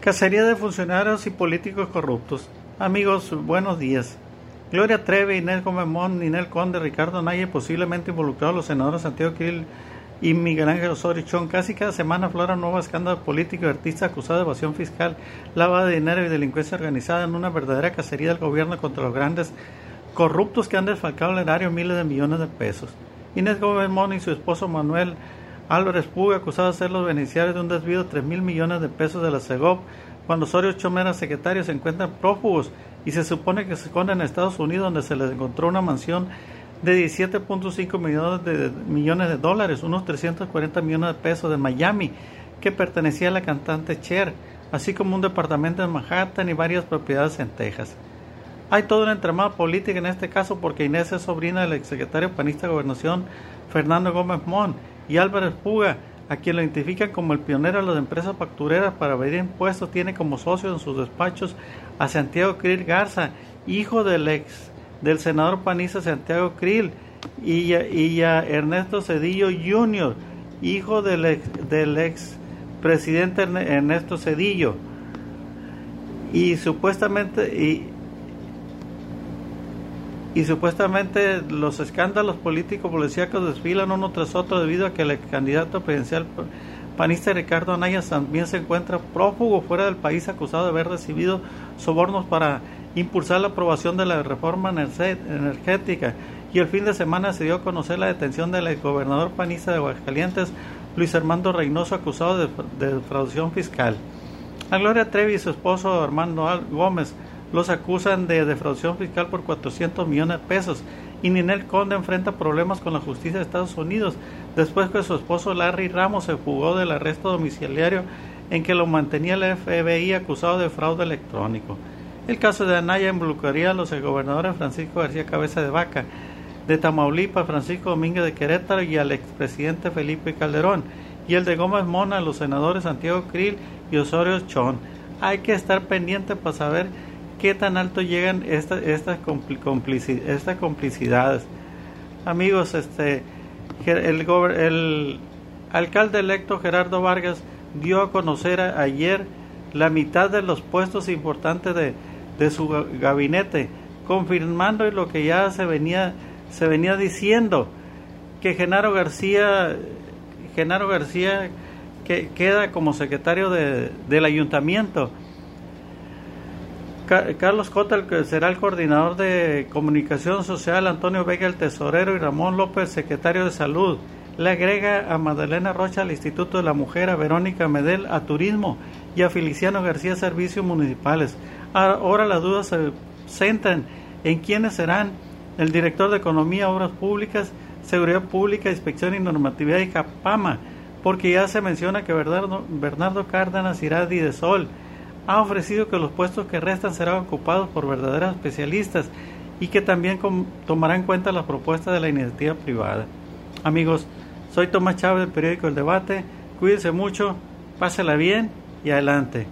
Cacería de funcionarios y políticos corruptos. Amigos, buenos días. Gloria Treve, Inés Gómez Mon, Ninel Conde, Ricardo Naye, posiblemente involucrados los senadores Santiago Krill y Miguel Ángel Osorio Chón. Casi cada semana afloran nuevos escándalos políticos y artistas acusados de evasión fiscal, lavado de dinero y delincuencia organizada en una verdadera cacería del gobierno contra los grandes corruptos que han desfalcado el erario miles de millones de pesos. Inés Gómez Mon y su esposo Manuel Álvarez Puga, acusado de ser los beneficiarios de un desvío de 3 mil millones de pesos de la CEGOP, cuando Osorio Chomera, secretario, se encuentran prófugos y se supone que se esconden en Estados Unidos, donde se les encontró una mansión de 17.5 millones de, millones de dólares, unos 340 millones de pesos de Miami, que pertenecía a la cantante Cher, así como un departamento en Manhattan y varias propiedades en Texas. Hay toda una entramada política en este caso porque Inés es sobrina del exsecretario panista de Gobernación Fernando Gómez Mon y Álvarez Puga, a quien lo identifican como el pionero de las empresas factureras para evadir impuestos, tiene como socio en sus despachos a Santiago Krill Garza, hijo del ex del senador panista Santiago Krill, y, y a Ernesto Cedillo Jr., hijo del ex, del ex presidente Ernesto Cedillo. Y supuestamente, y, y supuestamente los escándalos políticos policíacos desfilan uno tras otro debido a que el candidato presidencial panista Ricardo Anaya también se encuentra prófugo fuera del país acusado de haber recibido sobornos para impulsar la aprobación de la reforma energética y el fin de semana se dio a conocer la detención del gobernador panista de Aguascalientes Luis Armando Reynoso acusado de, de defraudación fiscal. A Gloria Trevi y su esposo Armando Gómez los acusan de defraudación fiscal por 400 millones de pesos y Ninel Conde enfrenta problemas con la justicia de Estados Unidos después que su esposo Larry Ramos se fugó del arresto domiciliario en que lo mantenía el FBI acusado de fraude electrónico. El caso de Anaya involucraría a los gobernadores Francisco García Cabeza de Vaca, de Tamaulipas Francisco Domínguez de Querétaro y al expresidente Felipe Calderón, y el de Gómez Mona a los senadores Santiago Krill y Osorio Chón. Hay que estar pendiente para saber qué tan alto llegan estas estas complicidades. Amigos, este el, el alcalde electo Gerardo Vargas dio a conocer ayer la mitad de los puestos importantes de, de su gabinete, confirmando lo que ya se venía se venía diciendo que Genaro García Genaro García que queda como secretario de, del ayuntamiento Carlos Cota, será el coordinador de comunicación social, Antonio Vega, el tesorero, y Ramón López, secretario de salud. Le agrega a Magdalena Rocha al Instituto de la Mujer, a Verónica Medel a Turismo y a Feliciano García Servicios Municipales. Ahora las dudas se centran en quiénes serán el director de Economía, Obras Públicas, Seguridad Pública, Inspección y Normatividad y Capama, porque ya se menciona que Bernardo, Bernardo Cárdenas irá a Didesol ha ofrecido que los puestos que restan serán ocupados por verdaderos especialistas y que también tomarán en cuenta las propuestas de la iniciativa privada. Amigos, soy Tomás Chávez del periódico El Debate. Cuídense mucho, pásela bien y adelante.